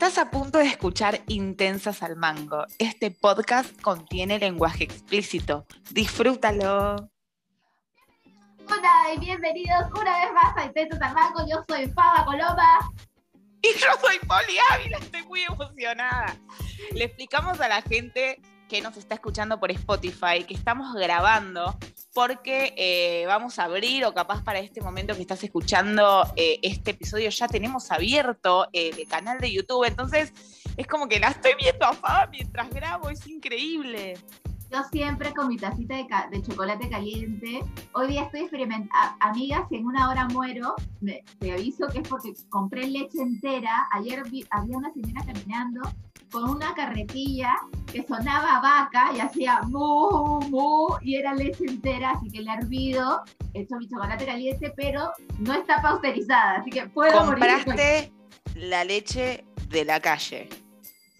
Estás a punto de escuchar Intensas al Mango. Este podcast contiene lenguaje explícito. Disfrútalo. Hola y bienvenidos una vez más a Intensas al Mango. Yo soy Faba Coloma. Y yo soy Poli Ávila, estoy muy emocionada. Le explicamos a la gente que nos está escuchando por Spotify que estamos grabando porque eh, vamos a abrir o capaz para este momento que estás escuchando eh, este episodio ya tenemos abierto eh, el canal de YouTube. Entonces es como que la estoy viendo a mientras grabo, es increíble. Yo siempre con mi tacita de, chocolate caliente. Hoy día estoy experimentando. Amigas, si en una hora muero, te aviso que es porque compré leche entera. Ayer había una señora caminando con una carretilla que sonaba vaca y hacía mu, mu, y era leche entera, así que le he hervido, he hecho mi chocolate caliente, pero no está pausterizada, así que puedo Compraste la leche de la calle.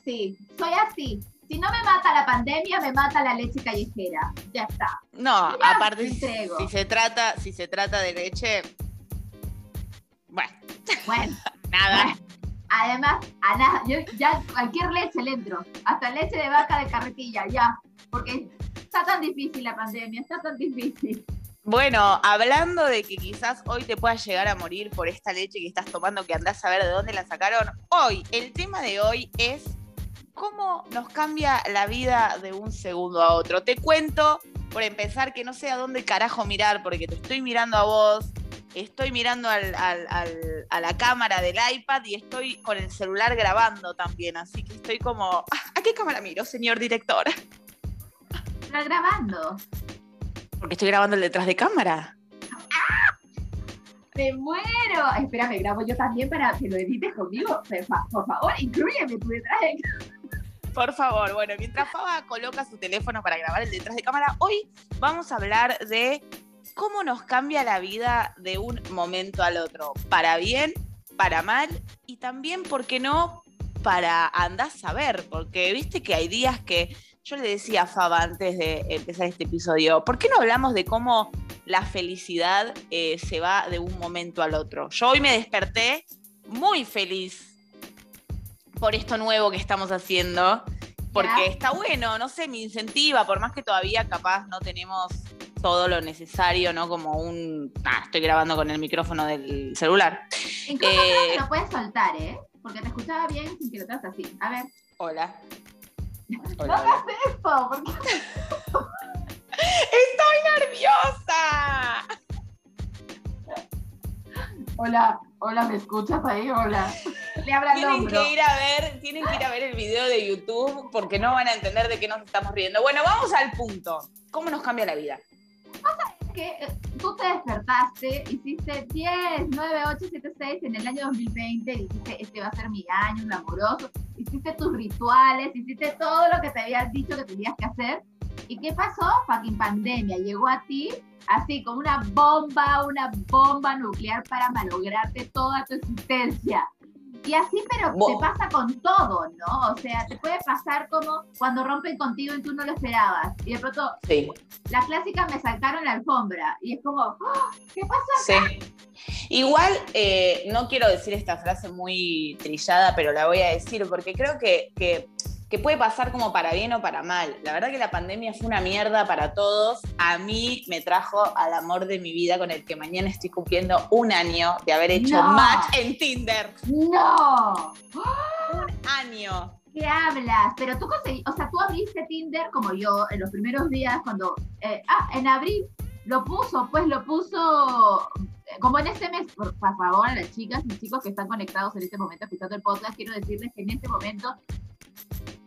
Sí, soy así. Si no me mata la pandemia, me mata la leche callejera. Ya está. No, aparte, si, se trata, si se trata de leche. Bueno. Bueno. Nada. Además, a nada, yo ya cualquier leche le entro, hasta leche de vaca de carretilla, ya, porque está tan difícil la pandemia, está tan difícil. Bueno, hablando de que quizás hoy te puedas llegar a morir por esta leche que estás tomando, que andás a ver de dónde la sacaron, hoy, el tema de hoy es cómo nos cambia la vida de un segundo a otro. Te cuento, por empezar, que no sé a dónde carajo mirar, porque te estoy mirando a vos, estoy mirando al, a la cámara del iPad y estoy con el celular grabando también, así que estoy como, ah, ¿a qué cámara miro, señor director? ¿Está grabando? Porque estoy grabando el detrás de cámara. ¡Ah! ¡Me muero! Espera, me grabo yo también para que lo edites conmigo. Por favor, incluyeme tu detrás de cámara. Por favor, bueno, mientras Faba coloca su teléfono para grabar el detrás de cámara, hoy vamos a hablar de cómo nos cambia la vida de un momento al otro, para bien, para mal y también, ¿por qué no? Para andar a saber, porque viste que hay días que yo le decía a Faba antes de empezar este episodio, ¿por qué no hablamos de cómo la felicidad eh, se va de un momento al otro? Yo hoy me desperté muy feliz por esto nuevo que estamos haciendo, porque está bueno, no sé, me incentiva, por más que todavía capaz no tenemos todo lo necesario, ¿no? Como un. Ah, estoy grabando con el micrófono del celular. Incluso eh, lo puedes soltar, ¿eh? Porque te escuchaba bien sin que lo trates así. A ver. Hola. no hagas eso, porque. ¡Estoy nerviosa! Hola, hola, ¿me escuchas ahí? Hola. Le habla tienen que ir a ver, tienen que ir a ver el video de YouTube porque no van a entender de qué nos estamos riendo. Bueno, vamos al punto. ¿Cómo nos cambia la vida? Pasa es que eh, tú te despertaste, hiciste 10, 9, 8, 7, 6 en el año 2020, dijiste, este va a ser mi año, un amoroso, hiciste tus rituales, hiciste todo lo que te habías dicho que tenías que hacer. ¿Y qué pasó? Fucking pandemia. Llegó a ti así como una bomba, una bomba nuclear para malograrte toda tu existencia. Y así, pero te pasa con todo, ¿no? O sea, te puede pasar como cuando rompen contigo y tú no lo esperabas. Y de pronto, sí. la clásica me saltaron la alfombra. Y es como, ¡Ah! ¿qué pasó acá? Sí. Igual, eh, no quiero decir esta frase muy trillada, pero la voy a decir porque creo que, que que puede pasar como para bien o para mal. La verdad que la pandemia fue una mierda para todos. A mí me trajo al amor de mi vida con el que mañana estoy cumpliendo un año de haber hecho match en Tinder. No. Un año. ¿Qué hablas? Pero tú conseguí, o sea, tú abriste Tinder como yo en los primeros días cuando, eh, ah, en abril lo puso, pues lo puso eh, como en este mes, por, favor, a las chicas y chicos que están conectados en este momento escuchando el podcast, quiero decirles que en este momento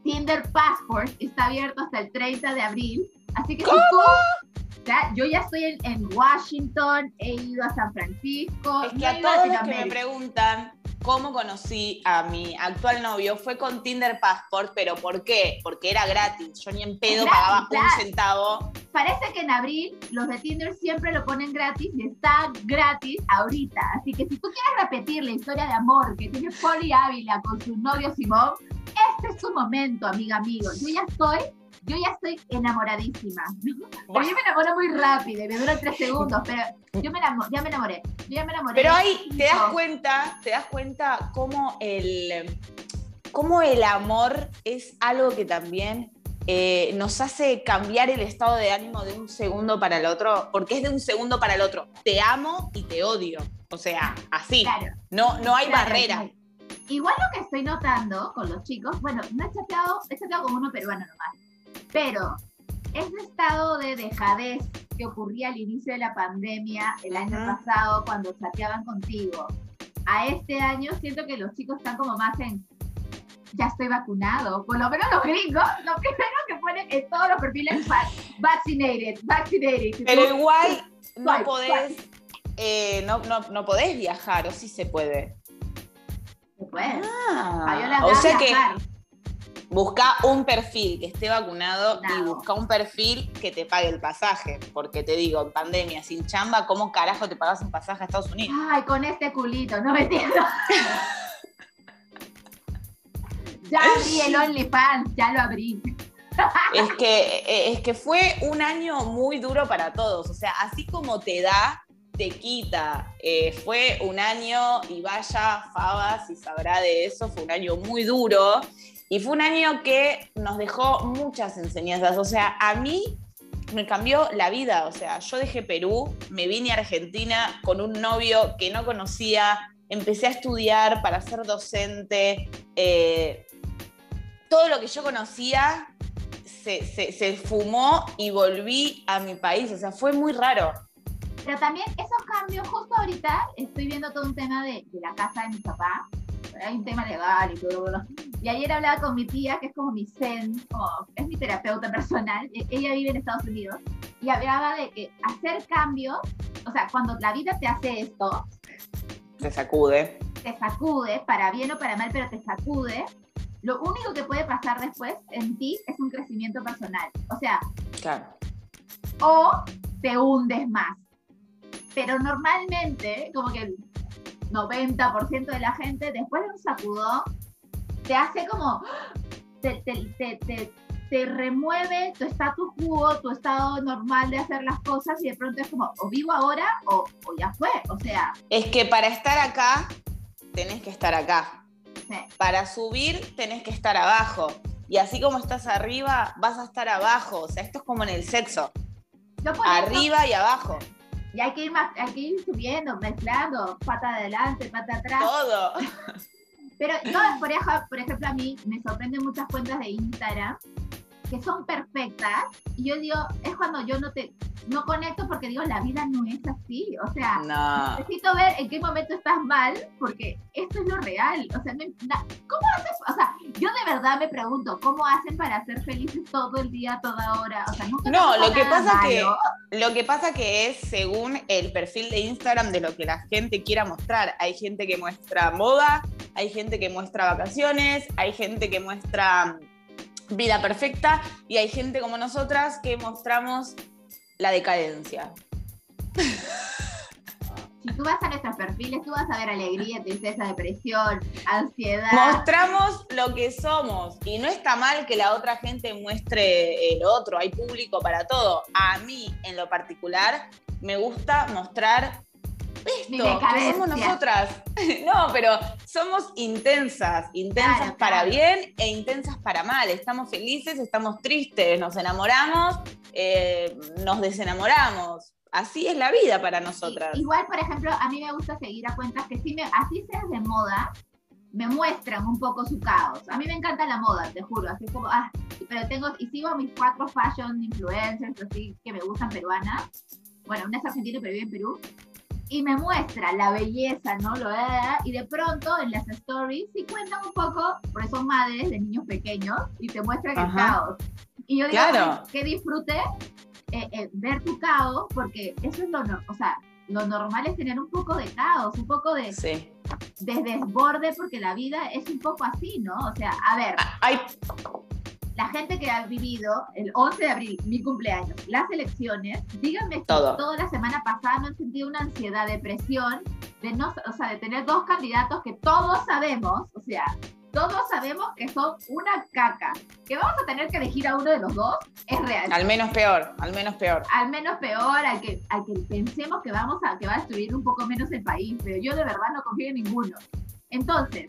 Tinder Passport está abierto hasta el 30 de abril. Así que si tú, yo ya estoy en, Washington, he ido a San Francisco. Es que a todos los que me preguntan cómo conocí a mi actual novio fue con Tinder Passport, pero ¿por qué? Porque era gratis. Yo ni en pedo pagaba un centavo. Parece que en abril los de Tinder siempre lo ponen gratis y está gratis ahorita. Así que si tú quieres repetir la historia de amor que tiene Polly Ávila con su novio Simón, este es tu momento, amiga, amigo. Yo ya estoy, yo ya estoy enamoradísima. Pero yo me enamoro muy rápido, me dura tres segundos, pero yo me ya me enamoré. Yo ya me enamoré. Pero ahí te das cuenta, te das cuenta cómo el cómo el amor es algo que también eh, nos hace cambiar el estado de ánimo de un segundo para el otro, porque es de un segundo para el otro. Te amo y te odio. O sea, así. No, no hay barrera. Igual lo que estoy notando con los chicos, bueno, no he chateado, he chateado con uno peruano nomás, pero ese estado de dejadez que ocurría al inicio de la pandemia el año pasado cuando chateaban contigo, a este año siento que los chicos están como más en ya estoy vacunado. Por lo menos los gringos, lo primero que ponen en todos los perfiles vaccinated, vaccinated. Pero igual no podés, eh, no, no, no, podés viajar, o sí se puede. Se puede. Ah, o sea que busca un perfil que esté vacunado y busca un perfil que te pague el pasaje. Porque te digo, en pandemia, sin chamba, ¿cómo carajo te pagas un pasaje a Estados Unidos? Ay, con este culito, no me entiendo. Ya abrí el OnlyFans, ya lo abrí. Es que, es que fue un año muy duro para todos. O sea, así como te da, te quita. Eh, fue un año, y vaya, Faba, si sabrá de eso, fue un año muy duro. Y fue un año que nos dejó muchas enseñanzas. O sea, a mí me cambió la vida. O sea, yo dejé Perú, me vine a Argentina con un novio que no conocía, empecé a estudiar para ser docente. Eh, todo lo que yo conocía se, fumó y volví a mi país. O sea, fue muy raro. Pero también esos cambios, justo ahorita estoy viendo todo un tema de, la casa de mi papá. Hay un tema legal y todo. Y ayer hablaba con mi tía, que es como mi zen, es mi terapeuta personal. E, ella vive en Estados Unidos. Y hablaba de que hacer cambios, o sea, cuando la vida te hace esto. Te sacude. Te sacude, para bien o para mal, pero te sacude lo único que puede pasar después en ti es un crecimiento personal. O sea, claro. o te hundes más. Pero normalmente, como que el 90% de la gente, después de un sacudón, te hace como, te, te, remueve tu status quo, tu estado normal de hacer las cosas y de pronto es como, o vivo ahora o, o ya fue. O sea. Es que para estar acá, tenés que estar acá. Para subir tenés que estar abajo. Y así como estás arriba, vas a estar abajo. O sea, esto es como en el sexo. Arriba y abajo. Y hay que, ir más, hay que ir subiendo, mezclando, pata adelante, pata atrás. Todo. Pero yo, por ejemplo, por ejemplo, a mí me sorprenden muchas cuentas de Instagram que son perfectas. Y yo digo, es cuando yo no te, no conecto porque digo, la vida no es así. O sea, necesito ver en qué momento estás mal, porque esto es lo real. O sea, ¿cómo haces? O sea, yo de verdad me pregunto, ¿cómo hacen para ser felices todo el día, toda hora? O sea, no, lo que pasa que lo que pasa que es según el perfil de Instagram de lo que la gente quiera mostrar. Hay gente que muestra moda, hay gente que muestra vacaciones, hay gente que muestra vida perfecta y hay gente como nosotras que mostramos la decadencia. Si tú vas a nuestros perfiles, tú vas a ver alegría, tristeza, depresión, ansiedad. Mostramos lo que somos y no está mal que la otra gente muestre el otro, hay público para todo. A mí, en lo particular, me gusta mostrar esto, que somos nosotras. No, pero somos intensas, intensas para bien e intensas para mal. Estamos felices, estamos tristes, nos enamoramos, eh, nos desenamoramos. Así es la vida para nosotras. Igual, por ejemplo, a mí me gusta seguir a cuentas que sí me, así seas de moda, me muestran un poco su caos. A mí me encanta la moda, te juro, así como, ah, pero tengo, y sigo a mis cuatro fashion influencers, así que me gustan peruanas. Bueno, una es argentina pero vive en Perú y me muestra la belleza, ¿no? Lo y de pronto en las stories sí cuentan un poco, porque son madres de niños pequeños, y te muestran el caos. Y yo digo, claro. que disfrute eh, eh, ver tu caos, porque eso es lo, o sea, lo normal es tener un poco de caos, un poco de, de desborde, porque la vida es un poco así, ¿no? O sea, a ver. Hay, la gente que ha vivido el 11 de abril, mi cumpleaños, las elecciones, díganme si toda la semana pasada no han sentido una ansiedad, depresión, de no, o sea, de tener dos candidatos que todos sabemos, o sea, todos sabemos que son una caca. Que vamos a tener que elegir a uno de los dos es real. Al menos peor, al menos peor. Al menos peor, al que, al que pensemos que vamos a, que va a destruir un poco menos el país, pero yo de verdad no confío en ninguno. Entonces,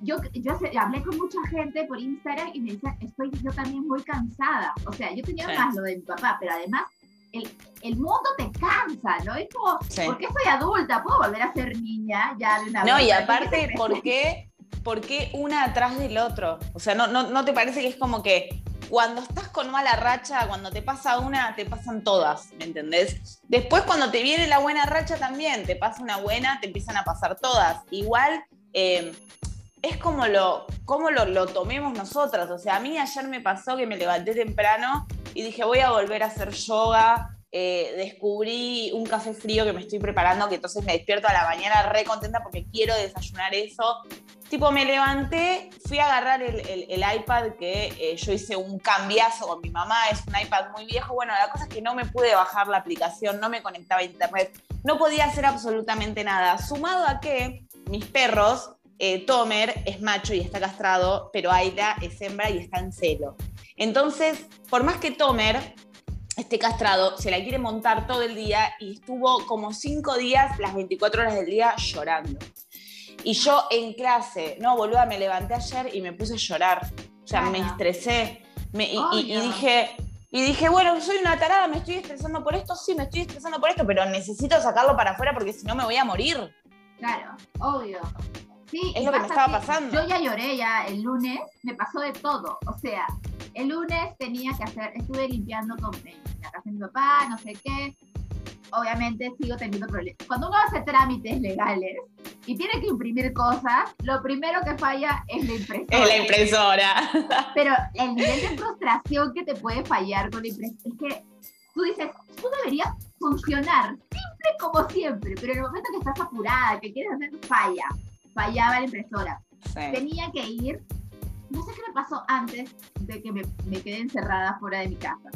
yo, yo hablé con mucha gente por Instagram y me decían, estoy yo también muy cansada. O sea, yo tenía más lo de mi papá, pero además el, el, mundo te cansa, ¿no? Es como, ¿por qué soy adulta? ¿Puedo volver a ser niña ya de una No, y aparte, ¿por qué, ¿por qué una atrás del otro? O sea, ¿no, no, ¿no te parece que es como que cuando estás con mala racha, cuando te pasa una, te pasan todas, ¿me entendés? Después cuando te viene la buena racha también, te pasa una buena, te empiezan a pasar todas. Igual eh, es como lo, como lo, lo, tomemos nosotras. O sea, a mí ayer me pasó que me levanté temprano y dije, voy a volver a hacer yoga. Eh, descubrí un café frío que me estoy preparando, que entonces me despierto a la mañana re contenta porque quiero desayunar eso. Tipo, me levanté, fui a agarrar el, iPad que eh, yo hice un cambiazo con mi mamá, es un iPad muy viejo. Bueno, la cosa es que no me pude bajar la aplicación, no me conectaba a internet, no podía hacer absolutamente nada. Sumado a que mis perros, eh, Tomer es macho y está castrado, pero Aida es hembra y está en celo. Entonces, por más que Tomer esté castrado, se la quiere montar todo el día y estuvo como cinco días, las 24 horas del día, llorando. Y yo en clase, no, boluda, me levanté ayer y me puse a llorar. O sea, me estresé. y, dije, y dije, bueno, soy una tarada, me estoy estresando por esto, sí, me estoy estresando por esto, pero necesito sacarlo para afuera porque si no me voy a morir. Claro, obvio. Sí, es lo que me estaba pasando. Yo ya lloré ya el lunes, me pasó de todo. O sea, el lunes tenía que hacer, estuve limpiando con la casa de mi papá, no sé qué, obviamente sigo teniendo problemas. Cuando uno hace trámites legales y tiene que imprimir cosas, lo primero que falla es la impresora. Es la impresora. Pero el nivel de frustración que te puede fallar con la impresora es que tú dices, tú deberías funcionar simple como siempre, pero en el momento que estás apurada, que quieres hacer, falla. Fallaba la impresora. Tenía que ir, no sé qué me pasó antes de que me, me quedé encerrada fuera de mi casa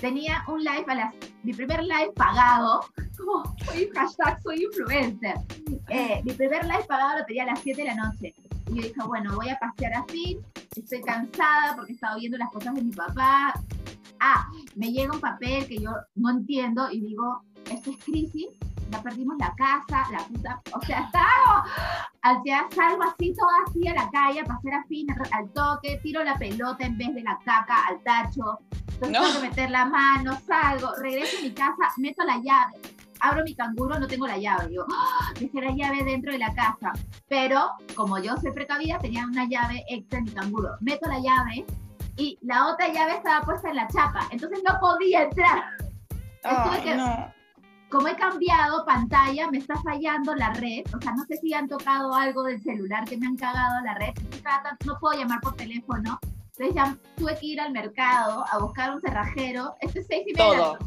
tenía un live a las, mi primer live pagado, como soy hashtag soy influencer, eh, mi primer live pagado lo tenía a las 7 de la noche. Y yo dije, bueno, voy a pasear así, estoy cansada porque he estado viendo las cosas de mi papá. Ah, me llega un papel que yo no entiendo y digo, esto es crisis, ya perdimos la casa, la puta, o sea, estaba, al sea, salgo así, todo así a la calle, a pasear así, al toque, tiro la pelota en vez de la caca al tacho, entonces tengo que meter la mano, salgo, regreso a mi casa, meto la llave, abro mi canguro, no tengo la llave. Digo, ¡Oh! dejé la llave dentro de la casa. Pero como yo soy precavida, tenía una llave extra en mi canguro. Meto la llave y la otra llave estaba puesta en la chapa. Entonces no podía entrar. Como he cambiado pantalla, me está fallando la red. O sea, no sé si han tocado algo del celular que me han cagado la red. No puedo llamar por teléfono. Entonces ya tuve que ir al mercado a buscar un cerrajero. Esto es seis y media,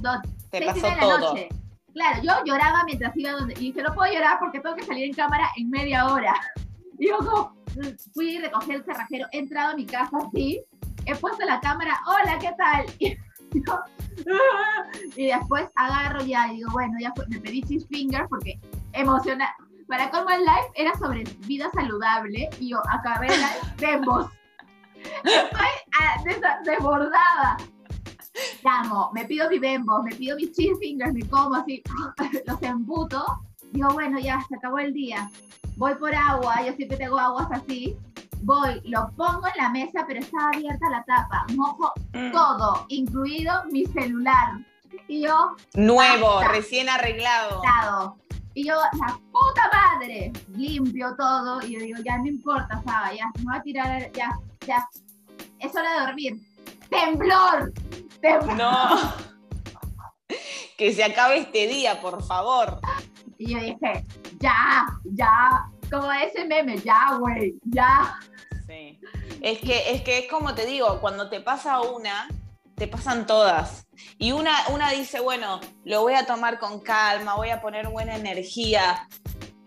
seis y media de la noche. Claro, yo lloraba mientras iba donde. Y dije, no puedo llorar porque tengo que salir en cámara en media hora. Y yo como, fui y recogí el cerrajero, he entrado a mi casa así, he puesto la cámara, hola, ¿qué tal? Y, después agarro ya y digo, bueno, ya me pedí cheese fingers porque emociona. Para como el live era sobre vida saludable y yo acabé el live Estoy ah, desbordada. Llamo, me pido mi bembo, me pido mis cheese fingers, me como así, los embuto. Digo, bueno, ya se acabó el día. Voy por agua, yo siempre tengo aguas así. Voy, lo pongo en la mesa, pero está abierta la tapa. Mojo mm. todo, incluido mi celular. Y yo. Nuevo, recién arreglado. Y yo, la puta madre, limpio todo. Y yo digo, ya no importa, Saba, ya, me voy a tirar, ya, ya, es hora de dormir. ¡Temblor! ¡Temblor! No. que se acabe este día, por favor. Y yo dije, ya, ya, como ese meme, ya, güey, ya. Sí. Es que, es que es como te digo, cuando te pasa una, te pasan todas. Y una, una dice, bueno, lo voy a tomar con calma, voy a poner buena energía.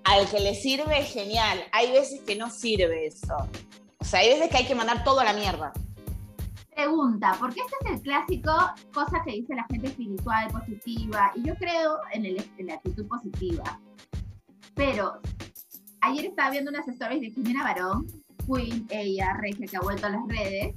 Al que le sirve, genial. Hay veces que no sirve eso. O sea, hay veces que hay que mandar todo a la mierda. Pregunta, porque este es el clásico, cosa que dice la gente espiritual, positiva, y yo creo en, el, en la actitud positiva. Pero ayer estaba viendo unas stories de Jimena Barón, Queen, ella, regia, que ha vuelto a las redes,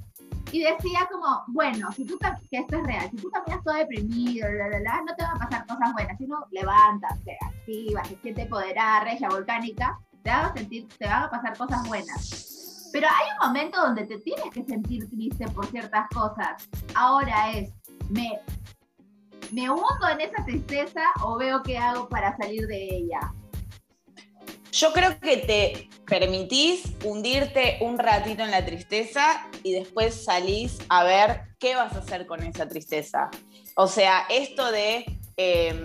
y decía como, bueno, si tú, que esto es real, si tú caminas todo deprimido, no te van a pasar cosas buenas, sino levantas, te activas, te sientes empoderada, regia, volcánica, te van a sentir, te van a pasar cosas buenas. Pero hay un momento donde te tienes que sentir triste por ciertas cosas. Ahora es, me, me hundo en esa tristeza o veo qué hago para salir de ella. Yo creo que te permitís hundirte un ratito en la tristeza y después salís a ver qué vas a hacer con esa tristeza. O sea, esto de em,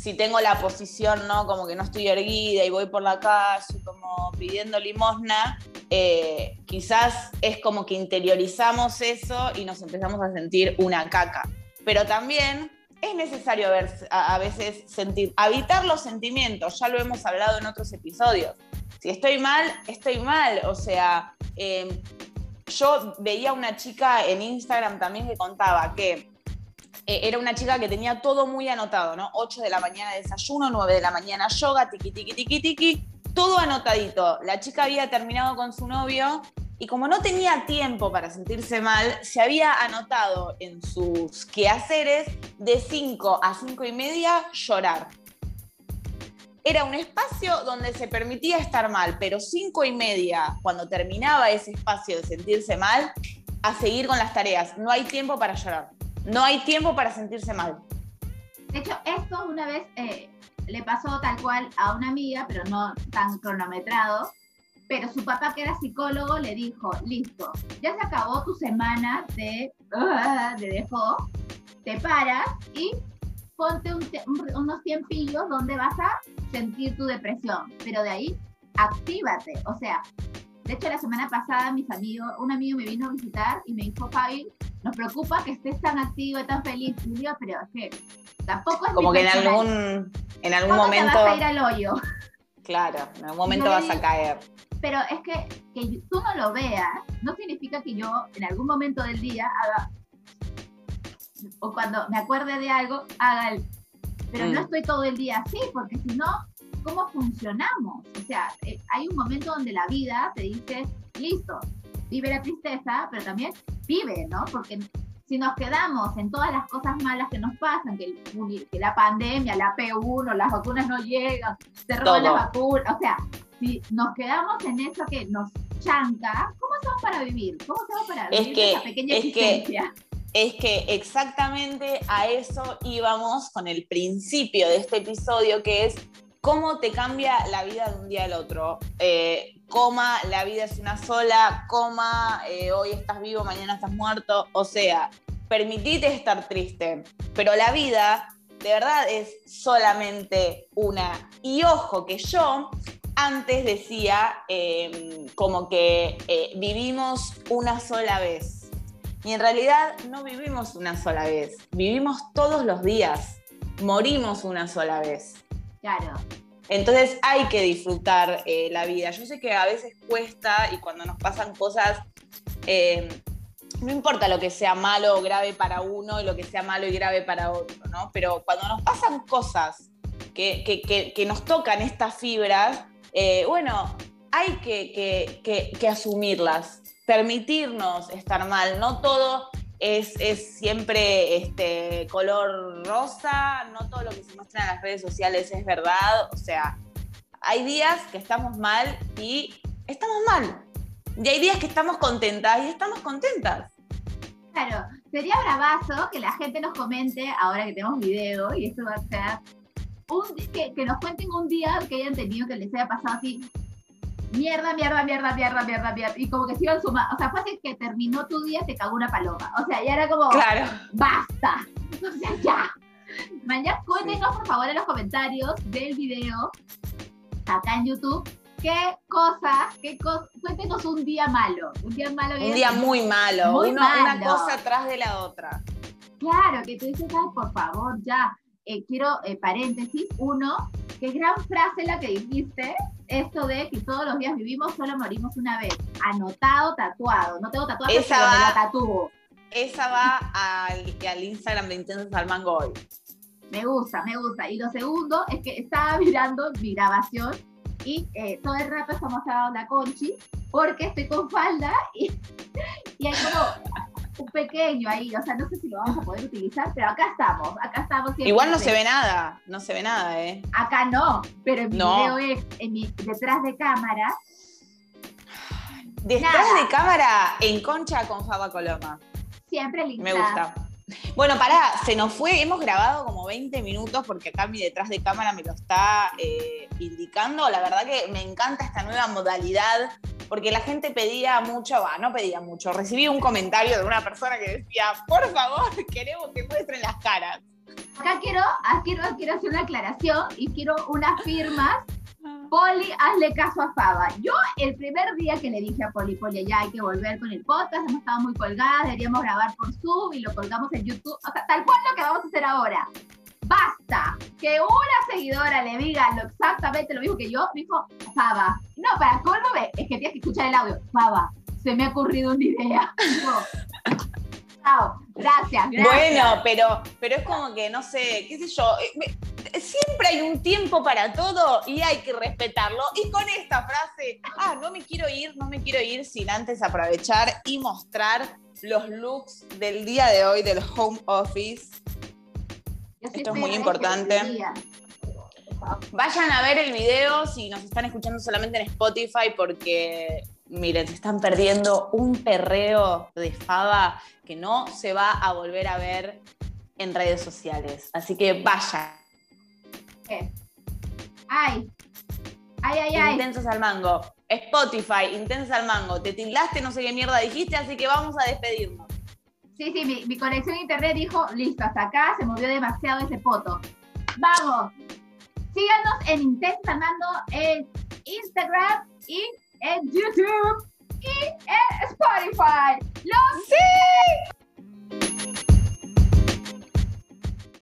si tengo la posición, ¿no? Como que no estoy erguida y voy por la calle como pidiendo limosna, eh, quizás es como que interiorizamos eso y nos empezamos a sentir una caca. Pero también es necesario a, veces sentir, habitar los sentimientos, ya lo hemos hablado en otros episodios. Si estoy mal, estoy mal. O sea, em, yo veía una chica en Instagram también que contaba que eh, era una chica que tenía todo muy anotado, ¿no? 8 de la mañana desayuno, 9 de la mañana yoga, tiki, tiki, tiki, tiki, todo anotadito. La chica había terminado con su novio y como no tenía tiempo para sentirse mal, se había anotado en sus quehaceres de 5 a 5 y media llorar. Era un espacio donde se permitía estar mal, pero 5 y media, cuando terminaba ese espacio de sentirse mal, a seguir con las tareas. No hay tiempo para llorar. No hay tiempo para sentirse mal. De hecho, esto una vez eh, le pasó tal cual a una amiga, pero no tan cronometrado pero su papá, que era psicólogo, le dijo, listo, ya se acabó tu semana de, uh, de dejo, te paras y ponte unos tiempillos donde vas a sentir tu depresión, pero de ahí, actívate, o sea, de hecho la semana pasada mis amigos, un amigo me vino a visitar y me dijo, Fabi, nos preocupa que estés tan activo y tan feliz, y yo, pero es que tampoco es como que en algún, en algún momento... vas a ir al hoyo? Claro, en algún momento vas a caer pero es que, que tú no lo veas, no significa que yo en algún momento del día haga, o cuando me acuerde de algo, haga el... Pero no mm. estoy todo el día así, porque si no, ¿cómo funcionamos? O sea, eh, hay un momento donde la vida te dice, listo, vive la tristeza, pero también vive, ¿no? Porque si nos quedamos en todas las cosas malas que nos pasan, que, que la pandemia, la P1, las vacunas no llegan, se roban las vacunas, o sea, si nos quedamos en eso que nos chanca, ¿cómo hacemos para vivir? ¿Cómo hacemos para vivir que, esa pequeña es existencia? Que, es que exactamente a eso íbamos con el principio de este episodio, que es cómo te cambia la vida de un día al otro. Eh, coma, la vida es una sola, coma, eh, hoy estás vivo, mañana estás muerto. O sea, permitite estar triste, pero la vida de verdad es solamente una. Y ojo que yo antes decía em, como que eh, vivimos una sola vez. Y en realidad no vivimos una sola vez, vivimos todos los días, morimos una sola vez. Claro. Entonces hay que disfrutar eh, la vida. Yo sé que a veces cuesta y cuando nos pasan cosas, em, no importa lo que sea malo o grave para uno y lo que sea malo y grave para otro, ¿no? Pero cuando nos pasan cosas que, que nos tocan estas fibras, eh, bueno, hay que, asumirlas, permitirnos estar mal, no todo es, siempre este, color rosa, no todo lo que se muestra en las redes sociales es verdad, o sea, hay días que estamos mal y estamos mal, y hay días que estamos contentas y estamos contentas. Claro, sería bravazo que la gente nos comente, ahora que tenemos video, y esto va a ser que, nos cuenten un día que hayan tenido que les haya pasado así, mierda, mierda, mierda, mierda, mierda, mierda, y como que sigan sumando, o sea, fue así que terminó tu día, te cagó una paloma, o sea, ya era como, claro. basta, o sea, ya. Mañana cuéntenos por favor en los comentarios del video, acá en YouTube, qué cosa, qué cosa, cuéntenos un día malo, un día malo. Un día muy malo, una cosa atrás de la otra. Claro, que tú dices, ay, por favor, ya, eh, quiero eh, paréntesis, uno, qué gran frase la que dijiste, esto de que todos los días vivimos, solo morimos una vez. Anotado, tatuado. No tengo tatuado, esa pero va, me la tatúo. Esa va al, al Instagram de Intensos al hoy. Me gusta, me gusta. Y lo segundo es que estaba mirando mi grabación y eh, todo el rato estamos hablando la conchi porque estoy con falda y, y hay como un pequeño ahí, o sea, no sé si lo vamos a poder utilizar, pero acá estamos, acá estamos. Igual no se ve nada, no se ve nada, ¿eh? Acá no, pero en mi video es en mi, detrás de cámara. Detrás de cámara en concha con Faba Coloma. Siempre linda. Me gusta. Bueno, pará, se nos fue, hemos grabado como 20 minutos porque acá mi detrás de cámara me lo está eh, indicando. La verdad que me encanta esta nueva modalidad porque la gente pedía mucho, va, no pedía mucho, recibí un comentario de una persona que decía, por favor, queremos que muestren las caras. Acá quiero, quiero, quiero hacer una aclaración y quiero unas firmas Poli, hazle caso a Faba. Yo el primer día que le dije a Poli, Poli, ya hay que volver con el podcast, hemos estado muy colgadas, deberíamos grabar por Zoom y lo colgamos en YouTube. O sea, tal cual lo que vamos a hacer ahora. Basta que una seguidora le diga lo exactamente lo mismo que yo, dijo, Faba. No, para colmo, es que tienes que escuchar el audio. Faba, se me ha ocurrido una idea. Chao, gracias, gracias. Bueno, pero, pero es como que, no sé, qué sé yo, eh, siempre hay un tiempo para todo y hay que respetarlo. Y con esta frase, ah, no me quiero ir, no me quiero ir sin antes aprovechar y mostrar los looks del día de hoy del home office. Esto es muy importante. Vayan a ver el video si nos están escuchando solamente en Spotify porque, miren, se están perdiendo un perreo de fava que no se va a volver a ver en redes sociales. Así que vayan. Ay. Ay, ay, ay. Intensos al mango. Spotify, Intensos al mango. Te tildaste, no sé qué mierda dijiste, así que vamos a despedirnos. Sí, sí, mi, conexión a internet dijo, listo, hasta acá se movió demasiado ese foto. ¡Vamos! Síganos en Mango en Instagram y en YouTube y en Spotify. ¡Los sí!